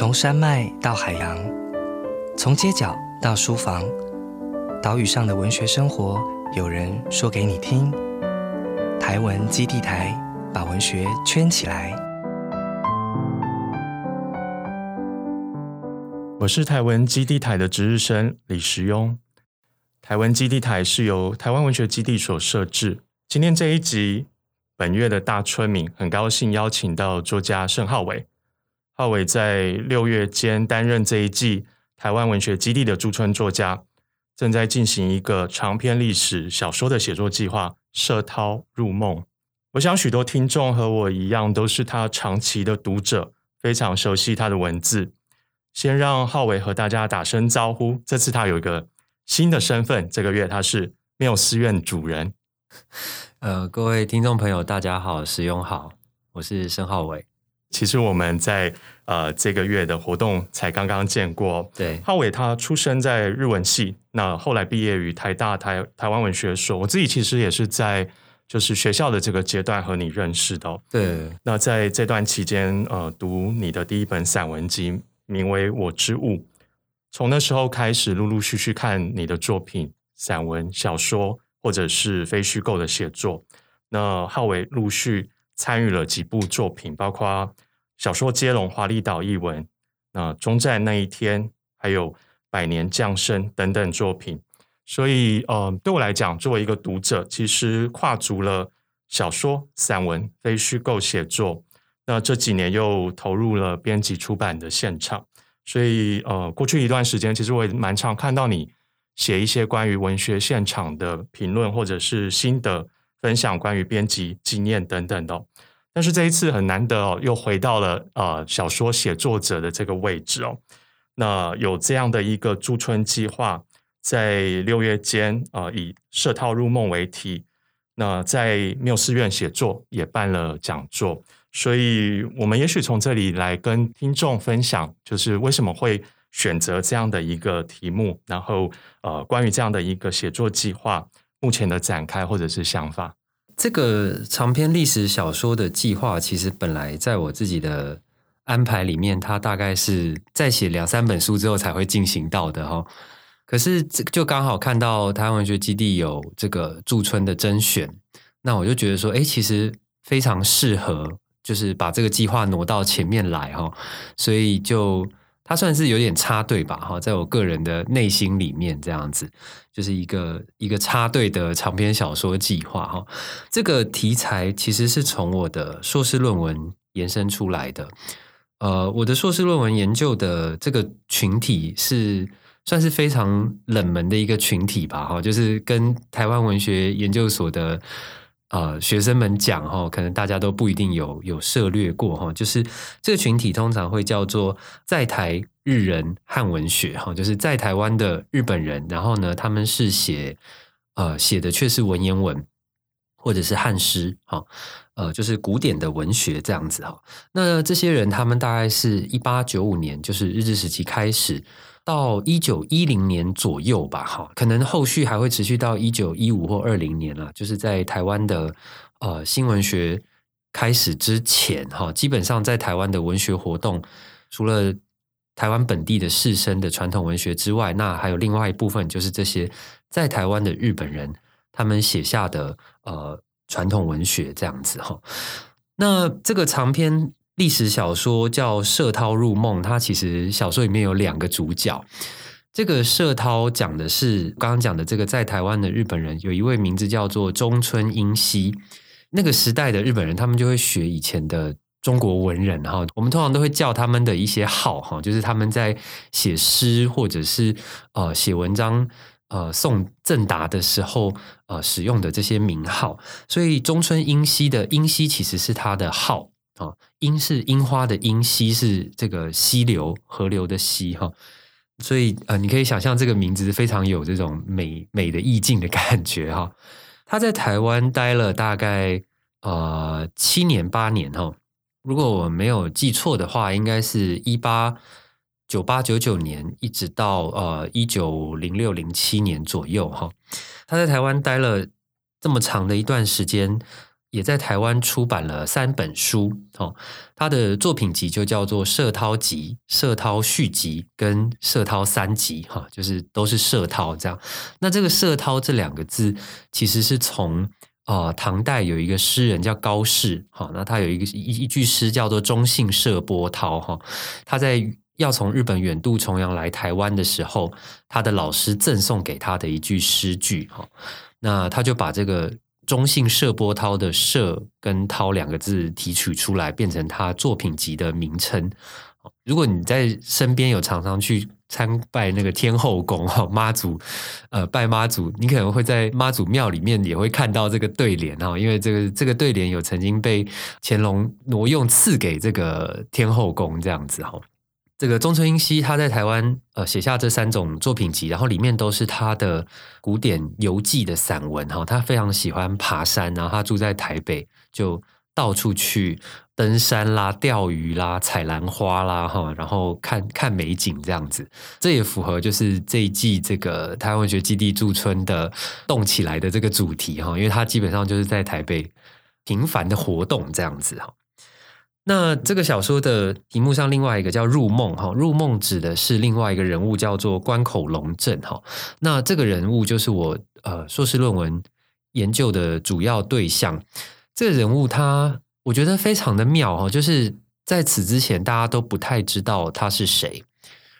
从山脉到海洋，从街角到书房，岛屿上的文学生活，有人说给你听。台文基地台把文学圈起来。我是台文基地台的值日生李时庸。台文基地台是由台湾文学基地所设置。今天这一集，本月的大春名，很高兴邀请到作家盛浩伟。浩伟在六月间担任这一季台湾文学基地的驻村作家，正在进行一个长篇历史小说的写作计划《射涛入梦》。我想许多听众和我一样，都是他长期的读者，非常熟悉他的文字。先让浩伟和大家打声招呼。这次他有一个新的身份，这个月他是缪思院主人。呃，各位听众朋友，大家好，使用好，我是申浩伟。其实我们在呃这个月的活动才刚刚见过。对，浩伟他出生在日文系，那后来毕业于台大台台湾文学所。我自己其实也是在就是学校的这个阶段和你认识的。对，那在这段期间，呃，读你的第一本散文集，名为《我之物》。从那时候开始，陆陆续续看你的作品，散文、小说或者是非虚构的写作。那浩伟陆续。参与了几部作品，包括小说接龙《华丽岛》译文，那终战那一天，还有百年降生等等作品。所以，呃，对我来讲，作为一个读者，其实跨足了小说、散文、非虚构写作。那这几年又投入了编辑出版的现场，所以，呃，过去一段时间，其实我也蛮常看到你写一些关于文学现场的评论，或者是心得。分享关于编辑经验等等的，但是这一次很难得哦，又回到了呃小说写作者的这个位置哦。那有这样的一个驻村计划，在六月间啊，以“设套入梦”为题，那在缪斯院写作也办了讲座，所以我们也许从这里来跟听众分享，就是为什么会选择这样的一个题目，然后呃，关于这样的一个写作计划。目前的展开或者是想法，这个长篇历史小说的计划，其实本来在我自己的安排里面，它大概是在写两三本书之后才会进行到的哈。可是这就刚好看到台湾文学基地有这个驻村的甄选，那我就觉得说，哎，其实非常适合，就是把这个计划挪到前面来哈，所以就。它算是有点插队吧，哈，在我个人的内心里面，这样子就是一个一个插队的长篇小说计划，哈。这个题材其实是从我的硕士论文延伸出来的。呃，我的硕士论文研究的这个群体是算是非常冷门的一个群体吧，哈，就是跟台湾文学研究所的。呃，学生们讲哈，可能大家都不一定有有涉略过哈，就是这个群体通常会叫做在台日人汉文学哈，就是在台湾的日本人，然后呢，他们是写呃写的却是文言文或者是汉诗哈，呃，就是古典的文学这样子哈。那这些人他们大概是一八九五年，就是日治时期开始。到一九一零年左右吧，哈，可能后续还会持续到一九一五或二零年了。就是在台湾的呃新文学开始之前，哈，基本上在台湾的文学活动，除了台湾本地的士绅的传统文学之外，那还有另外一部分，就是这些在台湾的日本人他们写下的呃传统文学这样子，哈。那这个长篇。历史小说叫《射涛入梦》，它其实小说里面有两个主角。这个射涛讲的是刚刚讲的这个在台湾的日本人，有一位名字叫做中村英熙。那个时代的日本人，他们就会学以前的中国文人哈。我们通常都会叫他们的一些号哈，就是他们在写诗或者是呃写文章呃送赠答的时候呃使用的这些名号。所以中村英熙的英熙其实是他的号。啊，樱是樱花的樱，溪是这个溪流、河流的溪哈，所以呃，你可以想象这个名字非常有这种美美的意境的感觉哈。他在台湾待了大概呃七年八年哈，如果我没有记错的话，应该是一八九八九九年一直到呃一九零六零七年左右哈。他在台湾待了这么长的一段时间。也在台湾出版了三本书哦。他的作品集就叫做《社涛集》《社涛续集》跟《社涛三集》哈，就是都是社涛这样。那这个“社涛”这两个字，其实是从啊唐代有一个诗人叫高适哈，那他有一个一一句诗叫做“中性社波涛”哈，他在要从日本远渡重洋来台湾的时候，他的老师赠送给他的一句诗句哈，那他就把这个。中性射波涛的“射”跟“涛”两个字提取出来，变成他作品集的名称。如果你在身边有常常去参拜那个天后宫哈 妈祖，呃，拜妈祖，你可能会在妈祖庙里面也会看到这个对联哈，因为这个这个对联有曾经被乾隆挪用赐给这个天后宫这样子哈。这个中村英熙他在台湾呃写下这三种作品集，然后里面都是他的古典游记的散文哈。他非常喜欢爬山，然后他住在台北，就到处去登山啦、钓鱼啦、采兰花啦哈，然后看看美景这样子。这也符合就是这一季这个台湾文学基地驻村的动起来的这个主题哈，因为他基本上就是在台北频繁的活动这样子哈。那这个小说的题目上，另外一个叫入梦哈，入梦指的是另外一个人物，叫做关口龙镇哈。那这个人物就是我呃硕士论文研究的主要对象。这个人物他我觉得非常的妙哈，就是在此之前大家都不太知道他是谁。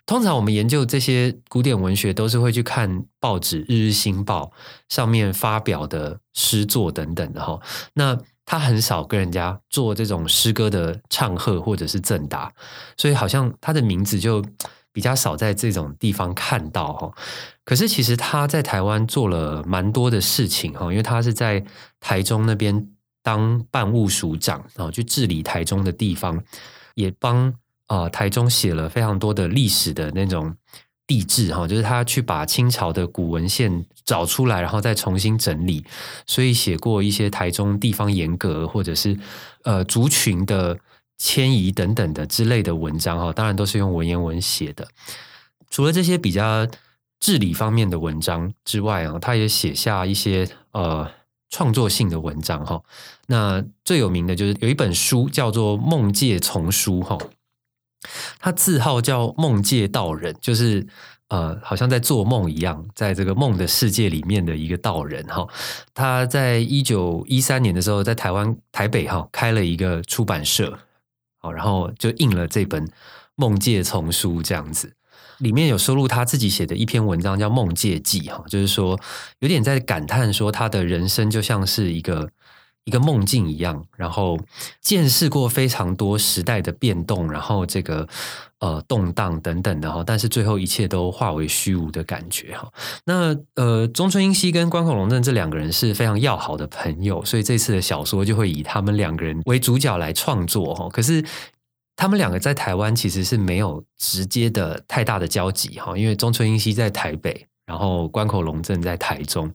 通常我们研究这些古典文学，都是会去看报纸《日日新报》上面发表的诗作等等的哈。那他很少跟人家做这种诗歌的唱和或者是赠答，所以好像他的名字就比较少在这种地方看到哈。可是其实他在台湾做了蛮多的事情哈，因为他是在台中那边当办务署长啊，去治理台中的地方，也帮啊台中写了非常多的历史的那种。地质哈，就是他去把清朝的古文献找出来，然后再重新整理，所以写过一些台中地方严格或者是呃族群的迁移等等的之类的文章哈，当然都是用文言文写的。除了这些比较治理方面的文章之外啊，他也写下一些呃创作性的文章哈。那最有名的就是有一本书叫做《梦界丛书》哈。他字号叫梦界道人，就是呃，好像在做梦一样，在这个梦的世界里面的一个道人哈。他在一九一三年的时候，在台湾台北哈开了一个出版社，好，然后就印了这本《梦界丛书》这样子，里面有收录他自己写的一篇文章，叫《梦界记》哈，就是说有点在感叹说他的人生就像是一个。一个梦境一样，然后见识过非常多时代的变动，然后这个呃动荡等等的哈，但是最后一切都化为虚无的感觉哈。那呃，中村英熙跟关口龙正这两个人是非常要好的朋友，所以这次的小说就会以他们两个人为主角来创作哈。可是他们两个在台湾其实是没有直接的太大的交集哈，因为中村英熙在台北，然后关口龙正在台中。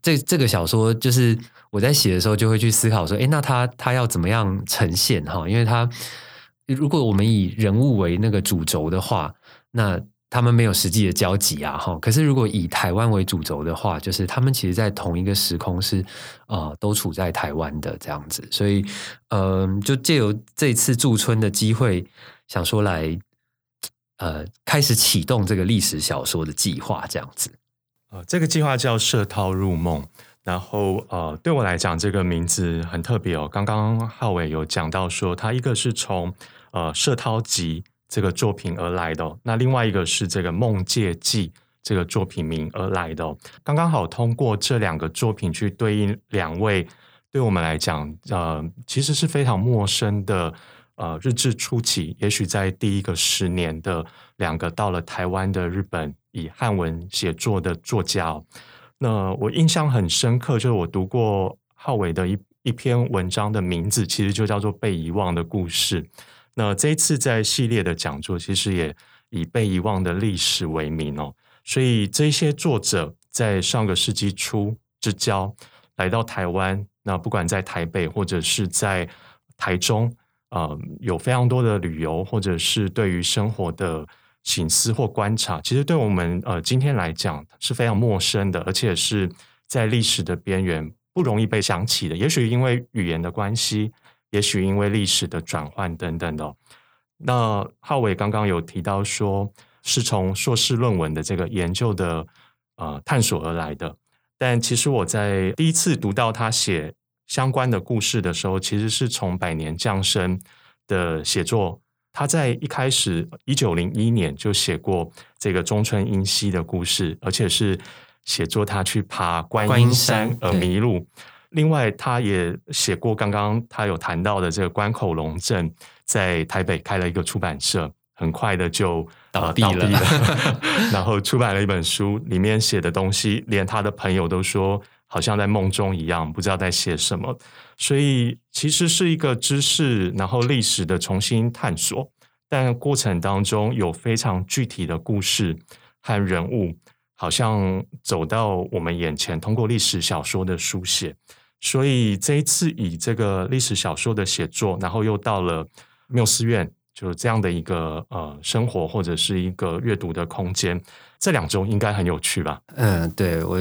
这这个小说就是我在写的时候就会去思考说，哎，那他他要怎么样呈现哈？因为他如果我们以人物为那个主轴的话，那他们没有实际的交集啊哈。可是如果以台湾为主轴的话，就是他们其实在同一个时空是啊，都处在台湾的这样子。所以嗯，就借由这次驻村的机会，想说来呃开始启动这个历史小说的计划这样子。呃，这个计划叫“射涛入梦”，然后呃，对我来讲，这个名字很特别哦。刚刚浩伟有讲到说，他一个是从呃《射涛集》这个作品而来的，那另外一个是这个《梦界记》这个作品名而来的。刚刚好通过这两个作品去对应两位，对我们来讲，呃，其实是非常陌生的。呃，日治初期，也许在第一个十年的两个到了台湾的日本以汉文写作的作家，那我印象很深刻，就是我读过浩伟的一一篇文章的名字，其实就叫做《被遗忘的故事》。那这一次在系列的讲座，其实也以被遗忘的历史为名哦。所以这些作者在上个世纪初之交来到台湾，那不管在台北或者是在台中。呃，有非常多的旅游，或者是对于生活的醒思或观察，其实对我们呃今天来讲是非常陌生的，而且是在历史的边缘不容易被想起的。也许因为语言的关系，也许因为历史的转换等等的。那浩伟刚刚有提到说，是从硕士论文的这个研究的呃探索而来的。但其实我在第一次读到他写相关的故事的时候，其实是从百年降生的写作。他在一开始一九零一年就写过这个中村英熙的故事，而且是写作他去爬观音山而迷路。另外，他也写过刚刚他有谈到的这个关口龙镇，在台北开了一个出版社，很快的就倒闭了。然后出版了一本书，里面写的东西，连他的朋友都说好像在梦中一样，不知道在写什么。所以其实是一个知识，然后历史的重新探索，但过程当中有非常具体的故事和人物，好像走到我们眼前，通过历史小说的书写。所以这一次以这个历史小说的写作，然后又到了缪斯院，就是这样的一个呃生活或者是一个阅读的空间，这两周应该很有趣吧？嗯，对我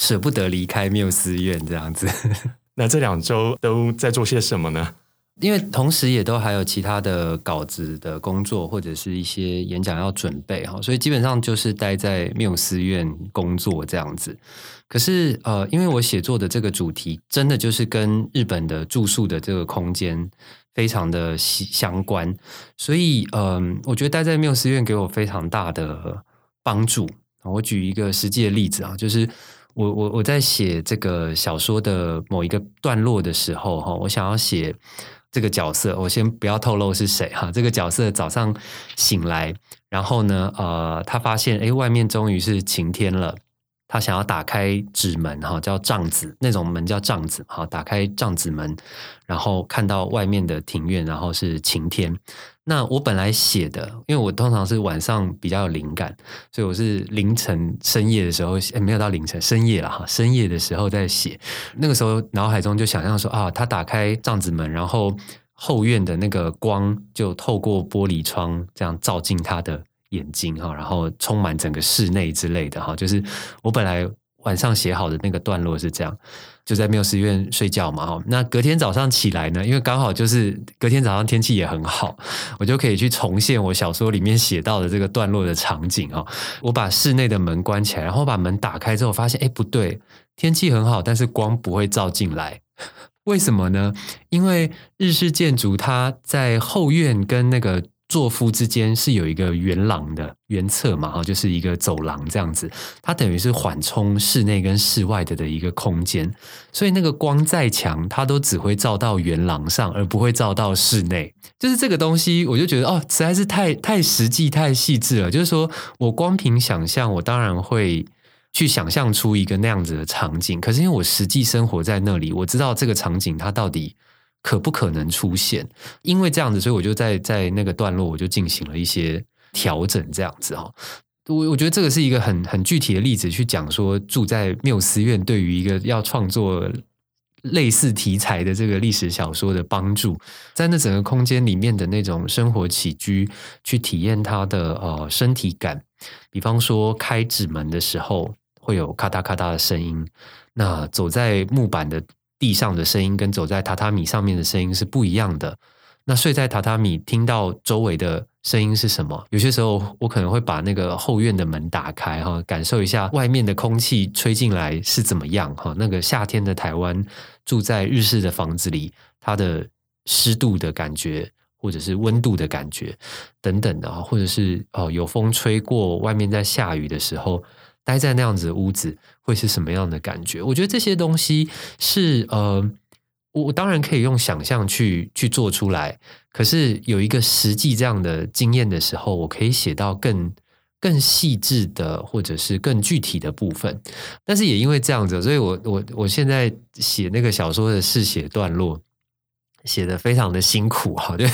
舍不得离开缪斯院这样子。那这两周都在做些什么呢？因为同时也都还有其他的稿子的工作，或者是一些演讲要准备哈，所以基本上就是待在缪斯院工作这样子。可是呃，因为我写作的这个主题真的就是跟日本的住宿的这个空间非常的相关，所以嗯，我觉得待在缪斯院给我非常大的帮助。我举一个实际的例子啊，就是。我我我在写这个小说的某一个段落的时候，哈，我想要写这个角色，我先不要透露是谁哈。这个角色早上醒来，然后呢，呃，他发现哎，外面终于是晴天了。他想要打开纸门哈，叫帐子，那种门叫帐子哈。打开帐子门，然后看到外面的庭院，然后是晴天。那我本来写的，因为我通常是晚上比较有灵感，所以我是凌晨深夜的时候，没有到凌晨深夜了哈，深夜的时候在写。那个时候脑海中就想象说啊，他打开帐子门，然后后院的那个光就透过玻璃窗这样照进他的。眼睛哈，然后充满整个室内之类的哈，就是我本来晚上写好的那个段落是这样，就在缪斯院睡觉嘛哈。那隔天早上起来呢，因为刚好就是隔天早上天气也很好，我就可以去重现我小说里面写到的这个段落的场景哈。我把室内的门关起来，然后把门打开之后，发现哎不对，天气很好，但是光不会照进来，为什么呢？因为日式建筑它在后院跟那个。座夫之间是有一个圆廊的圆侧嘛，哈，就是一个走廊这样子，它等于是缓冲室内跟室外的的一个空间，所以那个光再强，它都只会照到圆廊上，而不会照到室内。就是这个东西，我就觉得哦，实在是太太实际、太细致了。就是说我光凭想象，我当然会去想象出一个那样子的场景，可是因为我实际生活在那里，我知道这个场景它到底。可不可能出现？因为这样子，所以我就在在那个段落，我就进行了一些调整，这样子哈。我我觉得这个是一个很很具体的例子，去讲说住在缪斯院对于一个要创作类似题材的这个历史小说的帮助，在那整个空间里面的那种生活起居，去体验它的呃身体感。比方说开纸门的时候会有咔嗒咔嗒的声音，那走在木板的。地上的声音跟走在榻榻米上面的声音是不一样的。那睡在榻榻米听到周围的声音是什么？有些时候我可能会把那个后院的门打开哈，感受一下外面的空气吹进来是怎么样哈。那个夏天的台湾，住在日式的房子里，它的湿度的感觉，或者是温度的感觉等等的，或者是哦有风吹过，外面在下雨的时候。待在那样子的屋子会是什么样的感觉？我觉得这些东西是呃，我当然可以用想象去去做出来，可是有一个实际这样的经验的时候，我可以写到更更细致的或者是更具体的部分。但是也因为这样子，所以我我我现在写那个小说的试写段落，写的非常的辛苦哈，就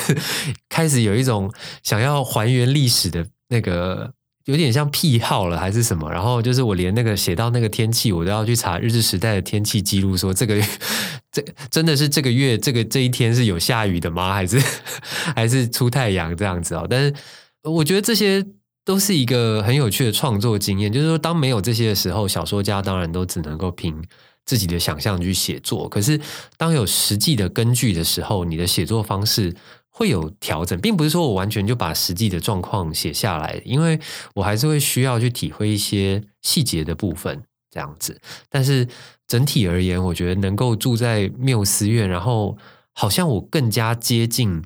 开始有一种想要还原历史的那个。有点像癖好了还是什么？然后就是我连那个写到那个天气，我都要去查日治时代的天气记录，说这个 这真的是这个月这个这一天是有下雨的吗？还是 还是出太阳这样子哦？但是我觉得这些都是一个很有趣的创作经验。就是说，当没有这些的时候，小说家当然都只能够凭自己的想象去写作。可是当有实际的根据的时候，你的写作方式会有调整，并不是说我完全就把实际的状况写下来，因为我还是会需要去体会一些细节的部分，这样子。但是整体而言，我觉得能够住在缪斯院，然后好像我更加接近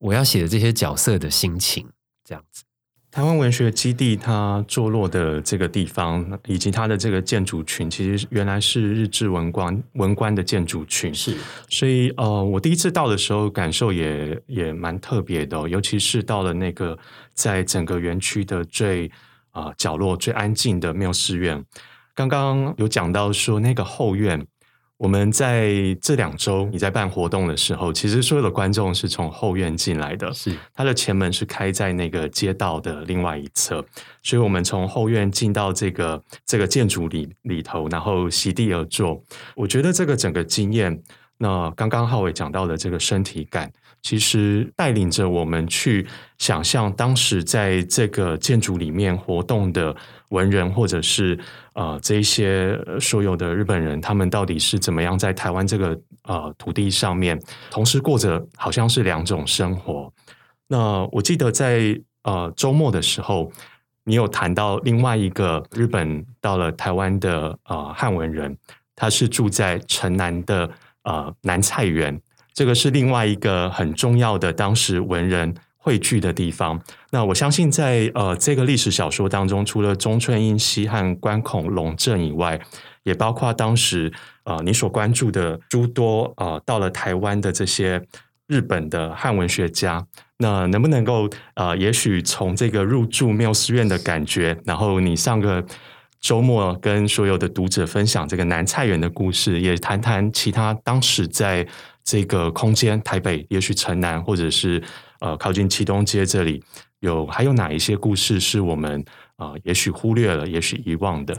我要写的这些角色的心情，这样子。台湾文学基地它坐落的这个地方，以及它的这个建筑群，其实原来是日治文官文官的建筑群。是，所以呃，我第一次到的时候，感受也也蛮特别的，尤其是到了那个在整个园区的最啊角落、最安静的缪斯院。刚刚有讲到说那个后院。我们在这两周你在办活动的时候，其实所有的观众是从后院进来的，是它的前门是开在那个街道的另外一侧，所以我们从后院进到这个这个建筑里里头，然后席地而坐。我觉得这个整个经验，那刚刚浩伟讲到的这个身体感，其实带领着我们去想象当时在这个建筑里面活动的。文人或者是呃这一些所有的日本人，他们到底是怎么样在台湾这个呃土地上面，同时过着好像是两种生活？那我记得在呃周末的时候，你有谈到另外一个日本到了台湾的呃汉文人，他是住在城南的呃南菜园，这个是另外一个很重要的当时文人。汇聚的地方。那我相信，在呃这个历史小说当中，除了中村英熙和关孔龙正以外，也包括当时呃你所关注的诸多呃到了台湾的这些日本的汉文学家。那能不能够呃，也许从这个入住缪斯院的感觉，然后你上个周末跟所有的读者分享这个南菜园的故事，也谈谈其他当时在这个空间，台北，也许城南，或者是。呃，靠近启东街这里有还有哪一些故事是我们啊，也许忽略了，也许遗忘的？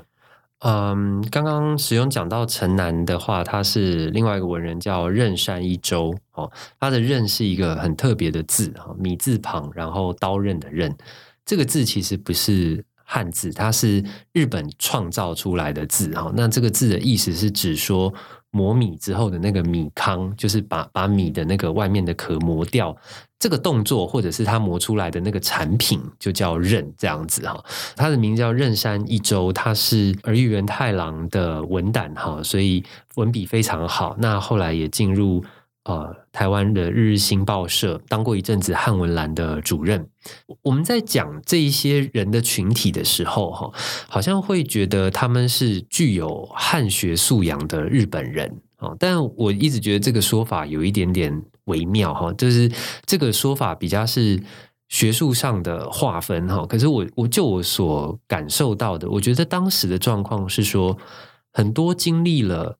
嗯，刚刚使用讲到城南的话，他是另外一个文人叫任山一周哦，他的任是一个很特别的字哈，米字旁，然后刀刃的刃，这个字其实不是汉字，它是日本创造出来的字哈。那这个字的意思是指说。磨米之后的那个米糠，就是把把米的那个外面的壳磨掉，这个动作或者是它磨出来的那个产品，就叫刃这样子哈。它的名叫刃山一周，它是儿玉源太郎的文胆哈，所以文笔非常好。那后来也进入。呃，台湾的日日新报社当过一阵子汉文栏的主任。我们在讲这一些人的群体的时候，哈，好像会觉得他们是具有汉学素养的日本人啊。但我一直觉得这个说法有一点点微妙哈，就是这个说法比较是学术上的划分哈。可是我我就我所感受到的，我觉得当时的状况是说，很多经历了。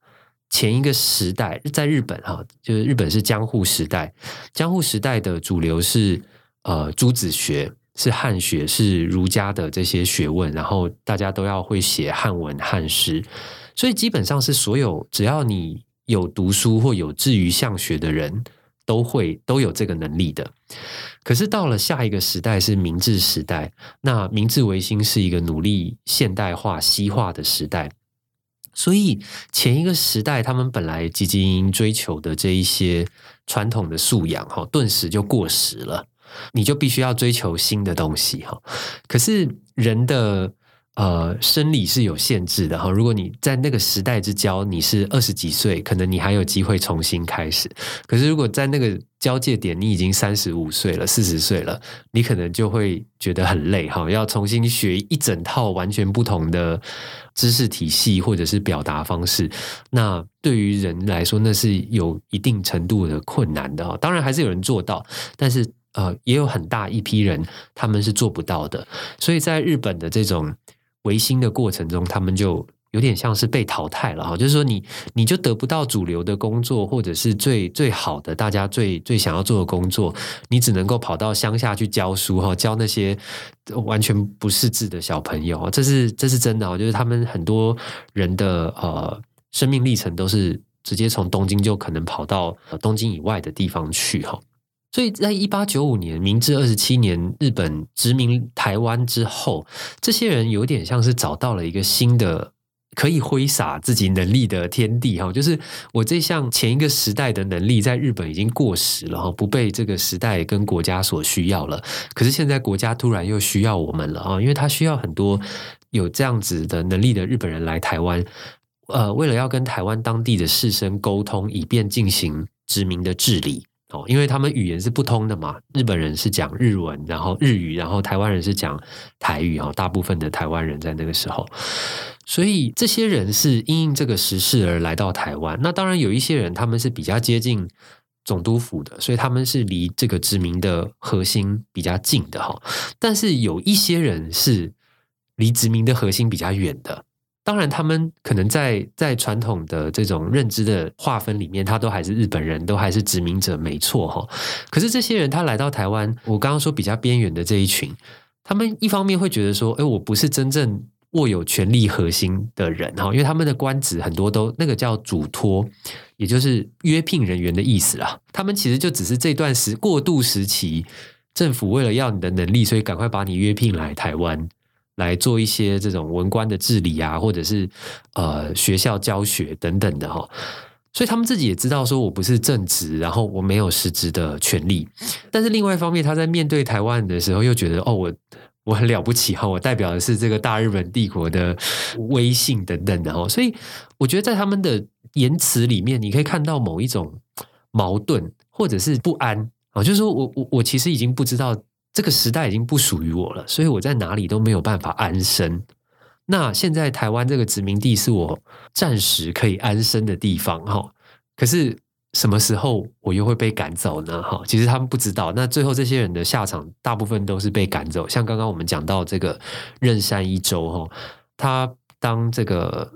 前一个时代在日本哈，就是日本是江户时代，江户时代的主流是呃朱子学，是汉学，是儒家的这些学问，然后大家都要会写汉文汉诗，所以基本上是所有只要你有读书或有志于向学的人都会都有这个能力的。可是到了下一个时代是明治时代，那明治维新是一个努力现代化西化的时代。所以前一个时代，他们本来积极追求的这一些传统的素养，哈，顿时就过时了。你就必须要追求新的东西，哈。可是人的。呃，生理是有限制的哈。如果你在那个时代之交，你是二十几岁，可能你还有机会重新开始。可是如果在那个交界点，你已经三十五岁了、四十岁了，你可能就会觉得很累哈，要重新学一整套完全不同的知识体系或者是表达方式。那对于人来说，那是有一定程度的困难的哈。当然还是有人做到，但是呃，也有很大一批人他们是做不到的。所以在日本的这种。维新的过程中，他们就有点像是被淘汰了哈，就是说你你就得不到主流的工作，或者是最最好的大家最最想要做的工作，你只能够跑到乡下去教书哈，教那些完全不识字的小朋友，这是这是真的哦，就是他们很多人的呃生命历程都是直接从东京就可能跑到东京以外的地方去哈。所以在一八九五年，明治二十七年，日本殖民台湾之后，这些人有点像是找到了一个新的可以挥洒自己能力的天地哈，就是我这项前一个时代的能力在日本已经过时了哈，不被这个时代跟国家所需要了。可是现在国家突然又需要我们了啊，因为他需要很多有这样子的能力的日本人来台湾，呃，为了要跟台湾当地的士绅沟通，以便进行殖民的治理。哦，因为他们语言是不通的嘛，日本人是讲日文，然后日语，然后台湾人是讲台语哦，大部分的台湾人在那个时候，所以这些人是因应这个时事而来到台湾。那当然有一些人他们是比较接近总督府的，所以他们是离这个殖民的核心比较近的哈。但是有一些人是离殖民的核心比较远的。当然，他们可能在在传统的这种认知的划分里面，他都还是日本人，都还是殖民者，没错哈。可是这些人他来到台湾，我刚刚说比较边缘的这一群，他们一方面会觉得说，哎，我不是真正握有权力核心的人哈，因为他们的官职很多都那个叫主托，也就是约聘人员的意思啦。他们其实就只是这段时过渡时期，政府为了要你的能力，所以赶快把你约聘来台湾。来做一些这种文官的治理啊，或者是呃学校教学等等的哈，所以他们自己也知道说我不是正职，然后我没有实职的权利。但是另外一方面，他在面对台湾的时候，又觉得哦，我我很了不起哈，我代表的是这个大日本帝国的威信等等的哈。所以我觉得在他们的言辞里面，你可以看到某一种矛盾或者是不安啊，就是说我我我其实已经不知道。这个时代已经不属于我了，所以我在哪里都没有办法安身。那现在台湾这个殖民地是我暂时可以安身的地方，哈。可是什么时候我又会被赶走呢？哈，其实他们不知道。那最后这些人的下场，大部分都是被赶走。像刚刚我们讲到这个任山一周，哈，他当这个。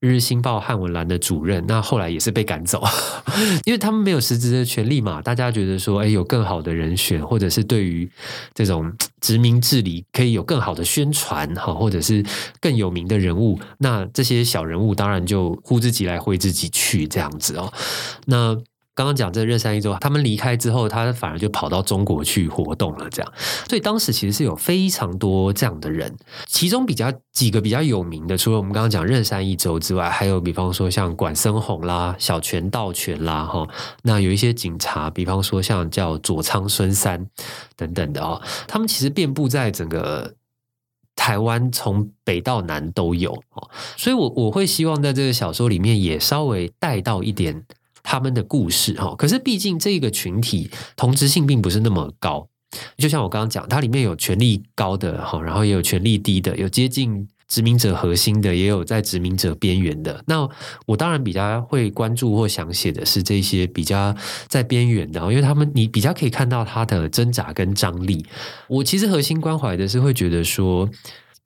日日新报汉文栏的主任，那后来也是被赶走，因为他们没有实质的权利嘛。大家觉得说，哎，有更好的人选，或者是对于这种 殖民治理可以有更好的宣传，哈，或者是更有名的人物，那这些小人物当然就呼之即来挥之即去这样子哦。那。刚刚讲这任山一周，他们离开之后，他反而就跑到中国去活动了。这样，所以当时其实是有非常多这样的人，其中比较几个比较有名的，除了我们刚刚讲任山一周之外，还有比方说像管森宏啦、小泉道全啦，哈，那有一些警察，比方说像叫佐仓孙三等等的哦，他们其实遍布在整个台湾，从北到南都有。所以我我会希望在这个小说里面也稍微带到一点。他们的故事哈，可是毕竟这个群体同质性并不是那么高。就像我刚刚讲，它里面有权力高的哈，然后也有权力低的，有接近殖民者核心的，也有在殖民者边缘的。那我当然比较会关注或想写的是这些比较在边缘的，因为他们你比较可以看到他的挣扎跟张力。我其实核心关怀的是会觉得说，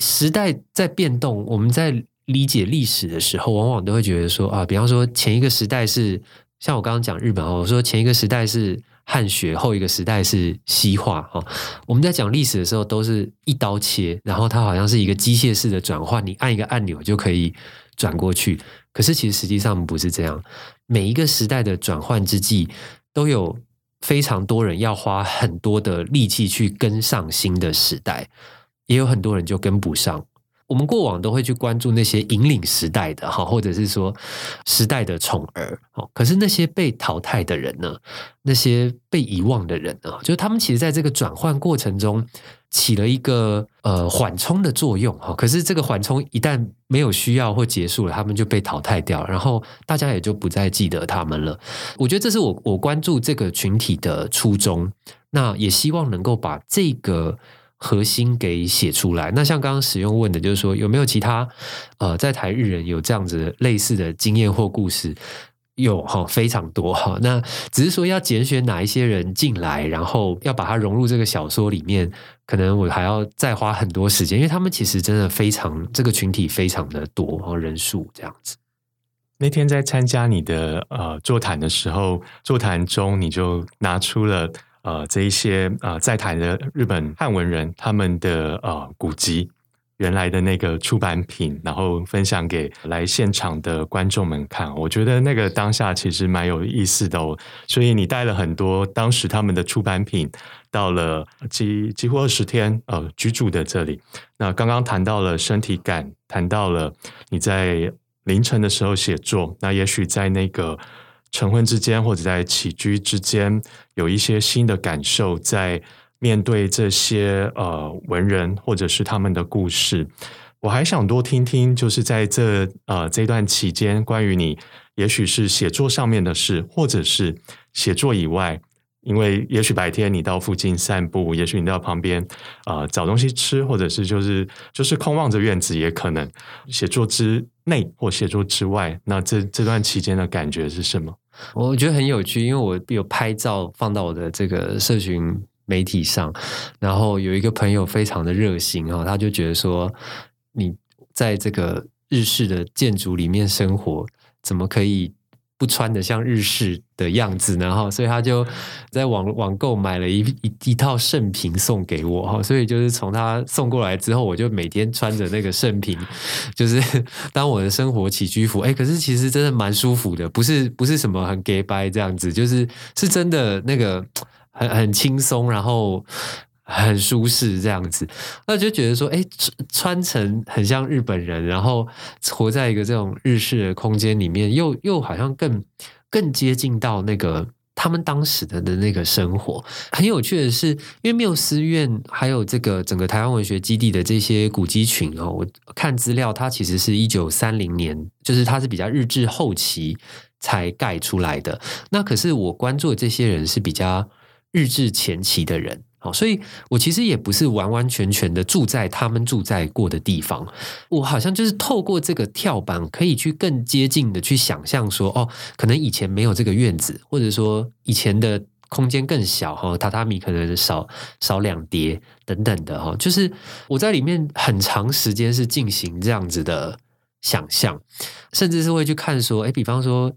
时代在变动，我们在理解历史的时候，往往都会觉得说啊，比方说前一个时代是。像我刚刚讲日本哦，我说前一个时代是汉学，后一个时代是西化哈。我们在讲历史的时候，都是一刀切，然后它好像是一个机械式的转换，你按一个按钮就可以转过去。可是其实实际上不是这样，每一个时代的转换之际，都有非常多人要花很多的力气去跟上新的时代，也有很多人就跟不上。我们过往都会去关注那些引领时代的哈，或者是说时代的宠儿哦。可是那些被淘汰的人呢？那些被遗忘的人呢？就是他们其实在这个转换过程中起了一个呃缓冲的作用哈。可是这个缓冲一旦没有需要或结束了，他们就被淘汰掉，然后大家也就不再记得他们了。我觉得这是我我关注这个群体的初衷。那也希望能够把这个。核心给写出来。那像刚刚使用问的，就是说有没有其他呃，在台日人有这样子类似的经验或故事？有哈，非常多哈。那只是说要拣选哪一些人进来，然后要把它融入这个小说里面，可能我还要再花很多时间，因为他们其实真的非常这个群体非常的多，然后人数这样子。那天在参加你的呃座谈的时候，座谈中你就拿出了。呃，这一些呃，在台的日本汉文人他们的呃古籍原来的那个出版品，然后分享给来现场的观众们看。我觉得那个当下其实蛮有意思的哦。所以你带了很多当时他们的出版品到了几几乎二十天呃居住的这里。那刚刚谈到了身体感，谈到了你在凌晨的时候写作，那也许在那个晨昏之间，或者在起居之间，有一些新的感受，在面对这些呃文人或者是他们的故事。我还想多听听，就是在这呃这段期间，关于你，也许是写作上面的事，或者是写作以外，因为也许白天你到附近散步，也许你到旁边啊找东西吃，或者是就是就是空望着院子，也可能写作之内或写作之外，那这这段期间的感觉是什么？我觉得很有趣，因为我有拍照放到我的这个社群媒体上，然后有一个朋友非常的热心哦，他就觉得说。你在这个日式的建筑里面生活，怎么可以不穿的像日式的样子呢？哈，所以他就在网网购买了一一一套圣品送给我哈，所以就是从他送过来之后，我就每天穿着那个圣品，就是当我的生活起居服。哎，可是其实真的蛮舒服的，不是不是什么很 gay 掰这样子，就是是真的那个很很轻松，然后。很舒适这样子，那就觉得说，哎，穿成很像日本人，然后活在一个这种日式的空间里面，又又好像更更接近到那个他们当时的的那个生活。很有趣的是，因为缪斯院还有这个整个台湾文学基地的这些古迹群哦，我看资料，它其实是一九三零年，就是它是比较日治后期才盖出来的。那可是我关注的这些人是比较日治前期的人。好，所以我其实也不是完完全全的住在他们住在过的地方，我好像就是透过这个跳板，可以去更接近的去想象说，哦，可能以前没有这个院子，或者说以前的空间更小哈，榻榻米可能少少两叠等等的哈，就是我在里面很长时间是进行这样子的想象，甚至是会去看说，哎，比方说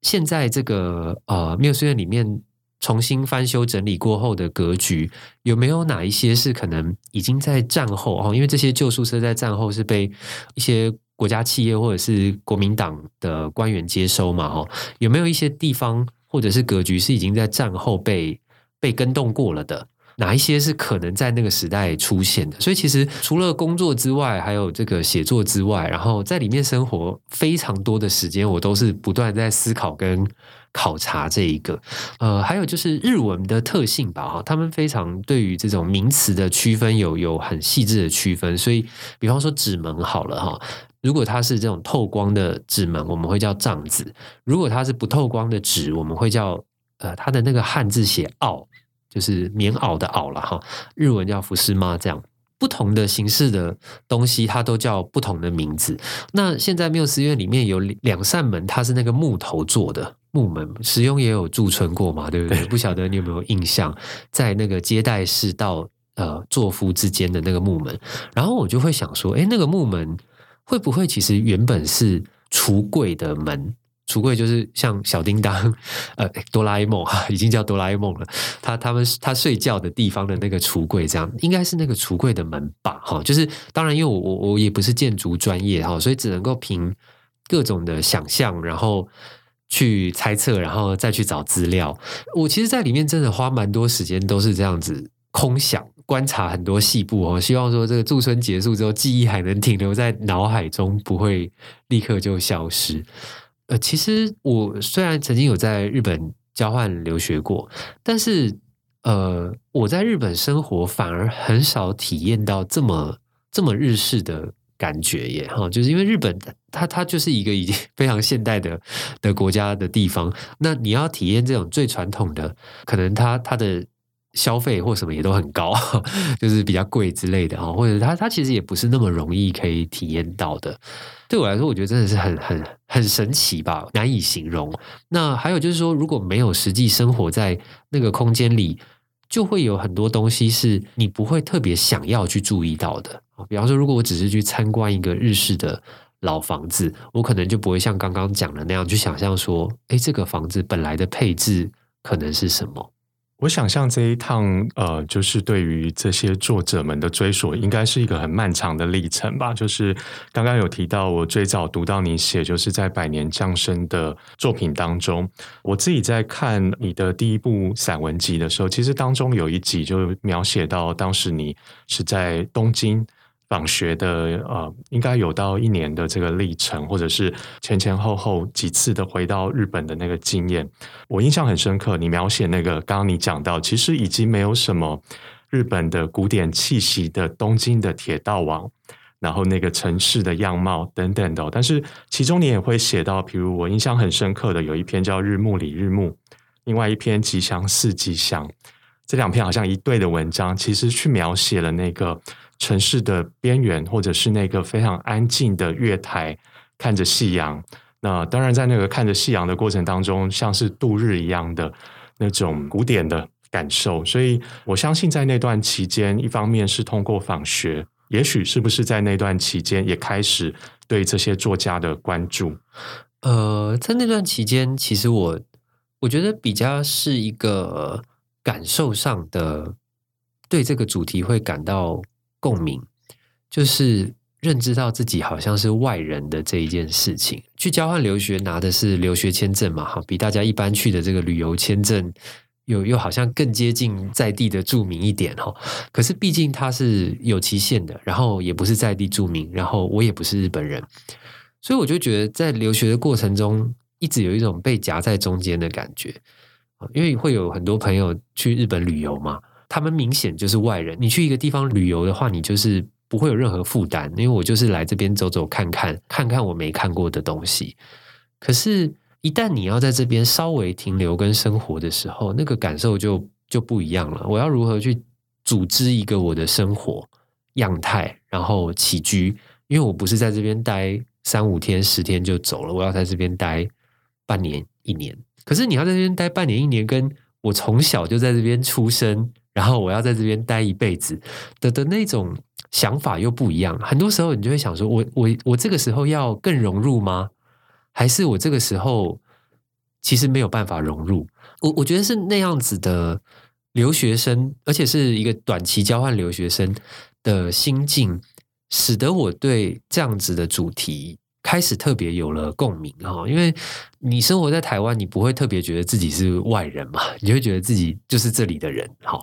现在这个呃缪斯院里面。重新翻修整理过后的格局，有没有哪一些是可能已经在战后哦？因为这些旧宿舍在战后是被一些国家企业或者是国民党的官员接收嘛？哈，有没有一些地方或者是格局是已经在战后被被跟动过了的？哪一些是可能在那个时代出现的？所以其实除了工作之外，还有这个写作之外，然后在里面生活非常多的时间，我都是不断在思考跟。考察这一个，呃，还有就是日文的特性吧，哈，他们非常对于这种名词的区分有有很细致的区分，所以，比方说纸门好了哈，如果它是这种透光的纸门，我们会叫帐子；如果它是不透光的纸，我们会叫呃，它的那个汉字写袄，就是棉袄的袄了哈，日文叫服饰吗？这样不同的形式的东西，它都叫不同的名字。那现在缪斯院里面有两扇门，它是那个木头做的。木门使用也有驻村过嘛，对不对？不晓得你有没有印象，在那个接待室到呃坐夫之间的那个木门，然后我就会想说，哎，那个木门会不会其实原本是橱柜的门？橱柜就是像小叮当，呃，哆啦 A 梦哈，已经叫哆啦 A 梦了。他他们他睡觉的地方的那个橱柜，这样应该是那个橱柜的门吧？哈，就是当然，因为我我我也不是建筑专业哈，所以只能够凭各种的想象，然后。去猜测，然后再去找资料。我其实，在里面真的花蛮多时间，都是这样子空想、观察很多细部哦。希望说，这个驻村结束之后，记忆还能停留在脑海中，不会立刻就消失。呃，其实我虽然曾经有在日本交换留学过，但是呃，我在日本生活反而很少体验到这么这么日式的。感觉耶哈，就是因为日本它它就是一个已经非常现代的的国家的地方，那你要体验这种最传统的，可能它它的消费或什么也都很高，就是比较贵之类的哈，或者它它其实也不是那么容易可以体验到的。对我来说，我觉得真的是很很很神奇吧，难以形容。那还有就是说，如果没有实际生活在那个空间里。就会有很多东西是你不会特别想要去注意到的比方说，如果我只是去参观一个日式的老房子，我可能就不会像刚刚讲的那样去想象说，哎，这个房子本来的配置可能是什么。我想象这一趟，呃，就是对于这些作者们的追索，应该是一个很漫长的历程吧。就是刚刚有提到，我最早读到你写，就是在百年降生的作品当中，我自己在看你的第一部散文集的时候，其实当中有一集就描写到，当时你是在东京。访学的呃，应该有到一年的这个历程，或者是前前后后几次的回到日本的那个经验，我印象很深刻。你描写那个刚刚你讲到，其实已经没有什么日本的古典气息的东京的铁道网，然后那个城市的样貌等等的。但是其中你也会写到，比如我印象很深刻的有一篇叫《日暮里日暮》，另外一篇《吉祥寺吉祥》，这两篇好像一对的文章，其实去描写了那个。城市的边缘，或者是那个非常安静的月台，看着夕阳。那当然，在那个看着夕阳的过程当中，像是度日一样的那种古典的感受。所以我相信，在那段期间，一方面是通过访学，也许是不是在那段期间也开始对这些作家的关注。呃，在那段期间，其实我我觉得比较是一个感受上的，对这个主题会感到。共鸣就是认知到自己好像是外人的这一件事情。去交换留学拿的是留学签证嘛，哈，比大家一般去的这个旅游签证又又好像更接近在地的住民一点哈。可是毕竟它是有期限的，然后也不是在地住民，然后我也不是日本人，所以我就觉得在留学的过程中，一直有一种被夹在中间的感觉因为会有很多朋友去日本旅游嘛。他们明显就是外人。你去一个地方旅游的话，你就是不会有任何负担，因为我就是来这边走走看看，看看我没看过的东西。可是，一旦你要在这边稍微停留跟生活的时候，那个感受就就不一样了。我要如何去组织一个我的生活样态，然后起居？因为我不是在这边待三五天、十天就走了，我要在这边待半年、一年。可是你要在这边待半年、一年，跟我从小就在这边出生。然后我要在这边待一辈子的的那种想法又不一样。很多时候你就会想说，我我我这个时候要更融入吗？还是我这个时候其实没有办法融入？我我觉得是那样子的留学生，而且是一个短期交换留学生的心境，使得我对这样子的主题。开始特别有了共鸣哈，因为你生活在台湾，你不会特别觉得自己是外人嘛，你会觉得自己就是这里的人哈。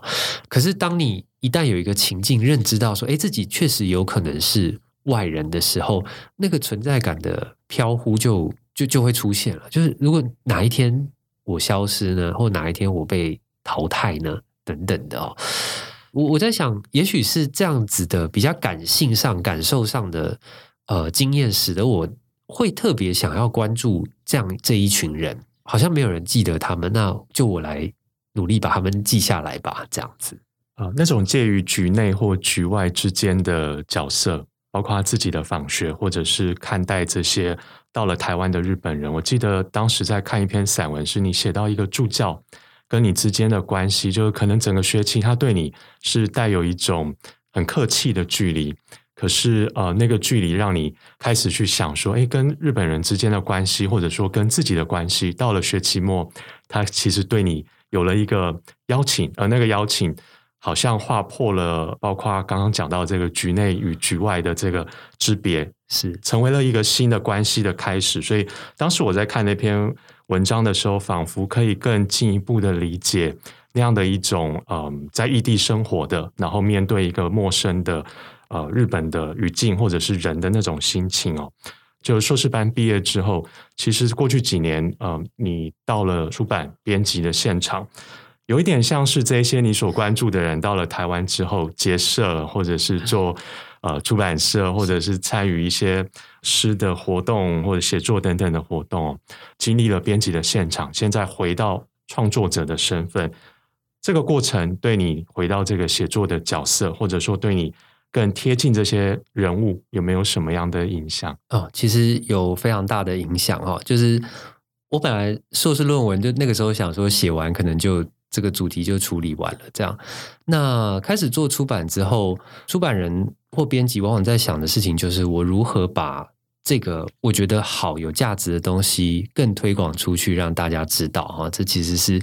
可是当你一旦有一个情境认知到说，哎，自己确实有可能是外人的时候，那个存在感的飘忽就就就会出现了。就是如果哪一天我消失呢，或哪一天我被淘汰呢，等等的哦，我我在想，也许是这样子的比较感性上、感受上的。呃，经验使得我会特别想要关注这样这一群人，好像没有人记得他们，那就我来努力把他们记下来吧，这样子啊，那种介于局内或局外之间的角色，包括他自己的访学，或者是看待这些到了台湾的日本人。我记得当时在看一篇散文，是你写到一个助教跟你之间的关系，就是可能整个学期他对你是带有一种很客气的距离。可是，呃，那个距离让你开始去想说，哎，跟日本人之间的关系，或者说跟自己的关系，到了学期末，他其实对你有了一个邀请，而那个邀请好像划破了，包括刚刚讲到这个局内与局外的这个之别，是成为了一个新的关系的开始。所以，当时我在看那篇文章的时候，仿佛可以更进一步的理解那样的一种，嗯，在异地生活的，然后面对一个陌生的。呃，日本的语境或者是人的那种心情哦，就硕士班毕业之后，其实过去几年，呃，你到了出版编辑的现场，有一点像是这些你所关注的人到了台湾之后结社，或者是做 呃出版社，或者是参与一些诗的活动或者写作等等的活动，经历了编辑的现场，现在回到创作者的身份，这个过程对你回到这个写作的角色，或者说对你。更贴近这些人物有没有什么样的影响？哦，其实有非常大的影响哦。就是我本来硕士论文就那个时候想说写完，可能就这个主题就处理完了。这样，那开始做出版之后，出版人或编辑往往在想的事情就是我如何把这个我觉得好有价值的东西更推广出去，让大家知道哈。这其实是。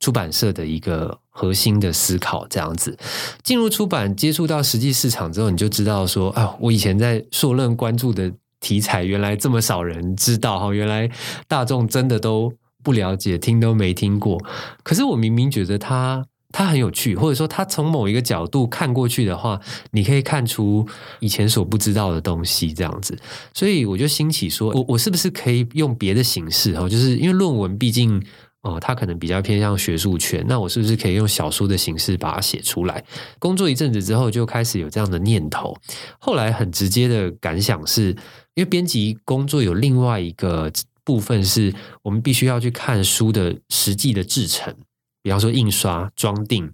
出版社的一个核心的思考，这样子进入出版，接触到实际市场之后，你就知道说啊，我以前在硕论关注的题材，原来这么少人知道哈，原来大众真的都不了解，听都没听过。可是我明明觉得它它很有趣，或者说它从某一个角度看过去的话，你可以看出以前所不知道的东西，这样子。所以我就兴起说，我我是不是可以用别的形式哈？就是因为论文毕竟哦，他可能比较偏向学术圈，那我是不是可以用小说的形式把它写出来？工作一阵子之后，就开始有这样的念头。后来很直接的感想是，因为编辑工作有另外一个部分是我们必须要去看书的实际的制成。比方说印刷、装订，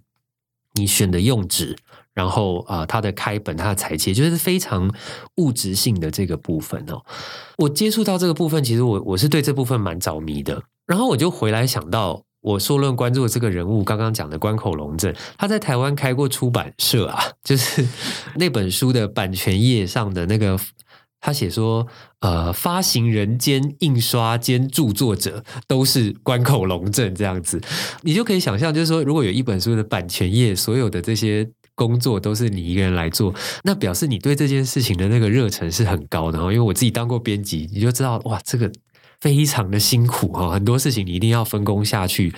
你选的用纸，然后啊，它的开本、它的裁切，就是非常物质性的这个部分哦。我接触到这个部分，其实我我是对这部分蛮着迷的。然后我就回来想到，我硕论关注的这个人物，刚刚讲的关口龙正，他在台湾开过出版社啊，就是 那本书的版权页上的那个。他写说，呃，发行人兼印刷兼著作者都是关口龙正这样子，你就可以想象，就是说，如果有一本书的版权页，所有的这些工作都是你一个人来做，那表示你对这件事情的那个热忱是很高的。因为我自己当过编辑，你就知道，哇，这个非常的辛苦哈，很多事情你一定要分工下去，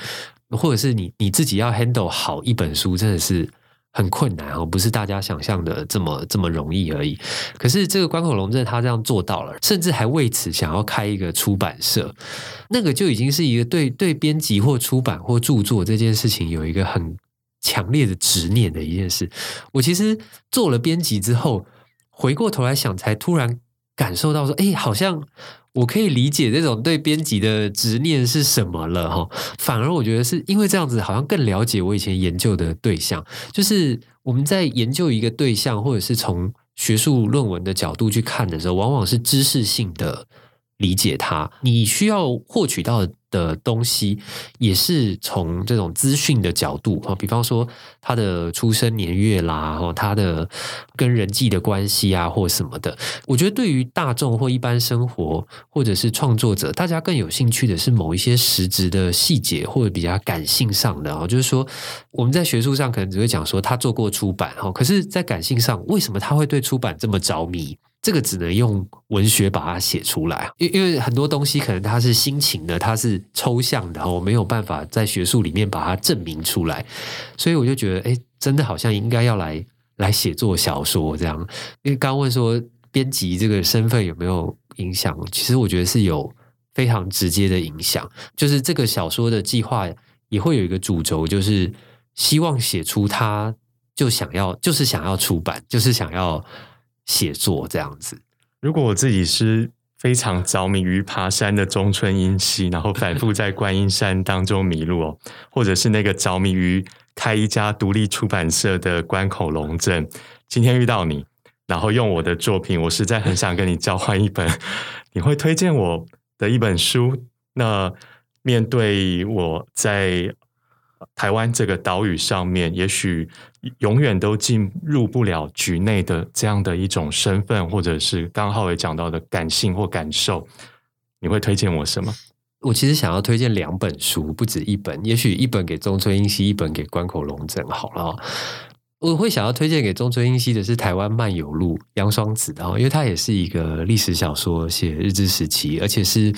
或者是你你自己要 handle 好一本书，真的是。很困难哦，不是大家想象的这么这么容易而已。可是这个关口龙正他这样做到了，甚至还为此想要开一个出版社，那个就已经是一个对对编辑或出版或著作这件事情有一个很强烈的执念的一件事。我其实做了编辑之后，回过头来想，才突然感受到说，哎，好像。我可以理解这种对编辑的执念是什么了哈，反而我觉得是因为这样子，好像更了解我以前研究的对象。就是我们在研究一个对象，或者是从学术论文的角度去看的时候，往往是知识性的理解它。你需要获取到。的东西也是从这种资讯的角度哈，比方说他的出生年月啦，哈，他的跟人际的关系啊，或什么的。我觉得对于大众或一般生活或者是创作者，大家更有兴趣的是某一些实质的细节或者比较感性上的啊，就是说我们在学术上可能只会讲说他做过出版哈，可是在感性上，为什么他会对出版这么着迷？这个只能用文学把它写出来，因因为很多东西可能它是心情的，它是抽象的，我没有办法在学术里面把它证明出来，所以我就觉得，哎，真的好像应该要来来写作小说这样。因为刚问说编辑这个身份有没有影响，其实我觉得是有非常直接的影响。就是这个小说的计划也会有一个主轴，就是希望写出它就想要，就是想要出版，就是想要。写作这样子，如果我自己是非常着迷于爬山的中村英熙，然后反复在观音山当中迷路，或者是那个着迷于开一家独立出版社的关口龙镇，今天遇到你，然后用我的作品，我实在很想跟你交换一本，你会推荐我的一本书？那面对我在。台湾这个岛屿上面，也许永远都进入不了局内的这样的一种身份，或者是刚浩也讲到的感性或感受，你会推荐我什么？我其实想要推荐两本书，不止一本，也许一本给中村英熙，一本给关口龙正好了。我会想要推荐给中村英熙的是《台湾漫游录》杨双子的，因为他也是一个历史小说，写日治时期，而且是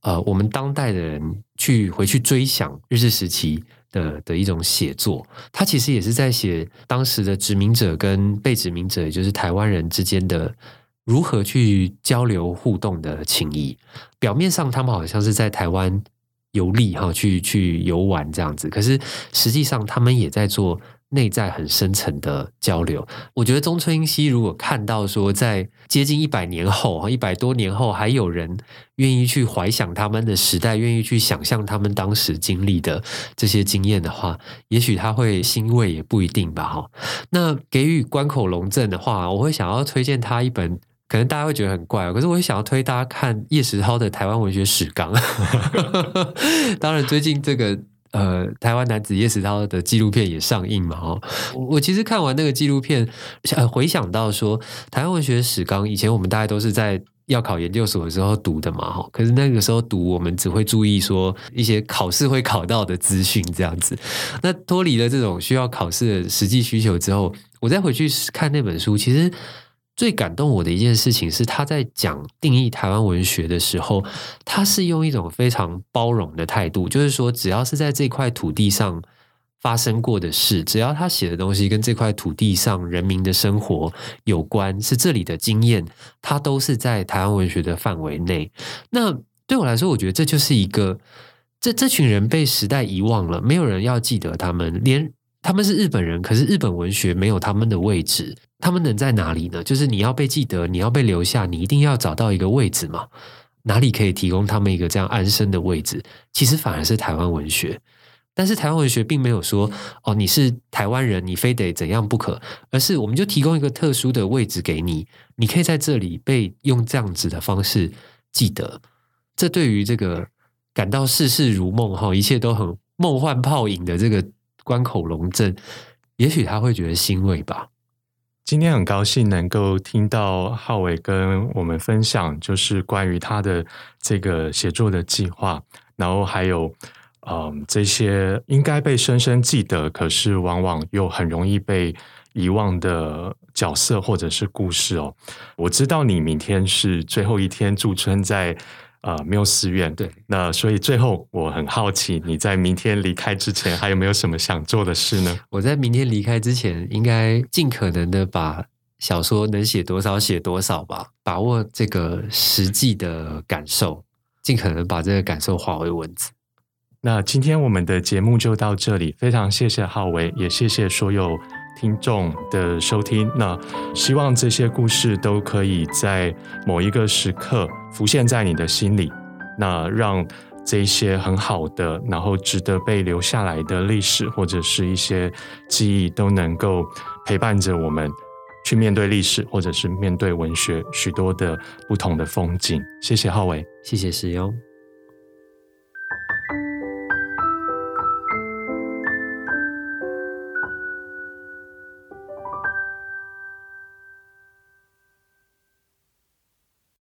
呃我们当代的人去回去追想日治时期。的的一种写作，他其实也是在写当时的殖民者跟被殖民者，也就是台湾人之间的如何去交流互动的情谊。表面上他们好像是在台湾游历哈，去去游玩这样子，可是实际上他们也在做。内在很深层的交流，我觉得中村英熙如果看到说，在接近一百年后，一百多年后，还有人愿意去怀想他们的时代，愿意去想象他们当时经历的这些经验的话，也许他会欣慰，也不一定吧。哈，那给予关口龙正的话，我会想要推荐他一本，可能大家会觉得很怪，可是我想要推大家看叶石涛的《台湾文学史纲》。当然，最近这个。呃，台湾男子叶石涛的纪录片也上映嘛？哦，我其实看完那个纪录片，回想到说，台湾文学史纲以前我们大概都是在要考研究所的时候读的嘛，哈。可是那个时候读，我们只会注意说一些考试会考到的资讯这样子。那脱离了这种需要考试的实际需求之后，我再回去看那本书，其实。最感动我的一件事情是，他在讲定义台湾文学的时候，他是用一种非常包容的态度，就是说，只要是在这块土地上发生过的事，只要他写的东西跟这块土地上人民的生活有关，是这里的经验，他都是在台湾文学的范围内。那对我来说，我觉得这就是一个，这这群人被时代遗忘了，没有人要记得他们，连他们是日本人，可是日本文学没有他们的位置，他们能在哪里呢？就是你要被记得，你要被留下，你一定要找到一个位置嘛。哪里可以提供他们一个这样安身的位置？其实反而是台湾文学。但是台湾文学并没有说哦，你是台湾人，你非得怎样不可，而是我们就提供一个特殊的位置给你，你可以在这里被用这样子的方式记得。这对于这个感到世事如梦哈，一切都很梦幻泡影的这个关口龙镇，也许他会觉得欣慰吧。今天很高兴能够听到浩伟跟我们分享，就是关于他的这个写作的计划，然后还有。嗯，这些应该被深深记得，可是往往又很容易被遗忘的角色或者是故事哦。我知道你明天是最后一天驻村在呃缪寺院，对。那所以最后我很好奇，你在明天离开之前还有没有什么想做的事呢？我在明天离开之前，应该尽可能的把小说能写多少写多少吧，把握这个实际的感受，尽可能把这个感受化为文字。那今天我们的节目就到这里，非常谢谢浩维，也谢谢所有听众的收听。那希望这些故事都可以在某一个时刻浮现在你的心里，那让这些很好的，然后值得被留下来的历史或者是一些记忆，都能够陪伴着我们去面对历史，或者是面对文学许多的不同的风景。谢谢浩伟，谢谢石优。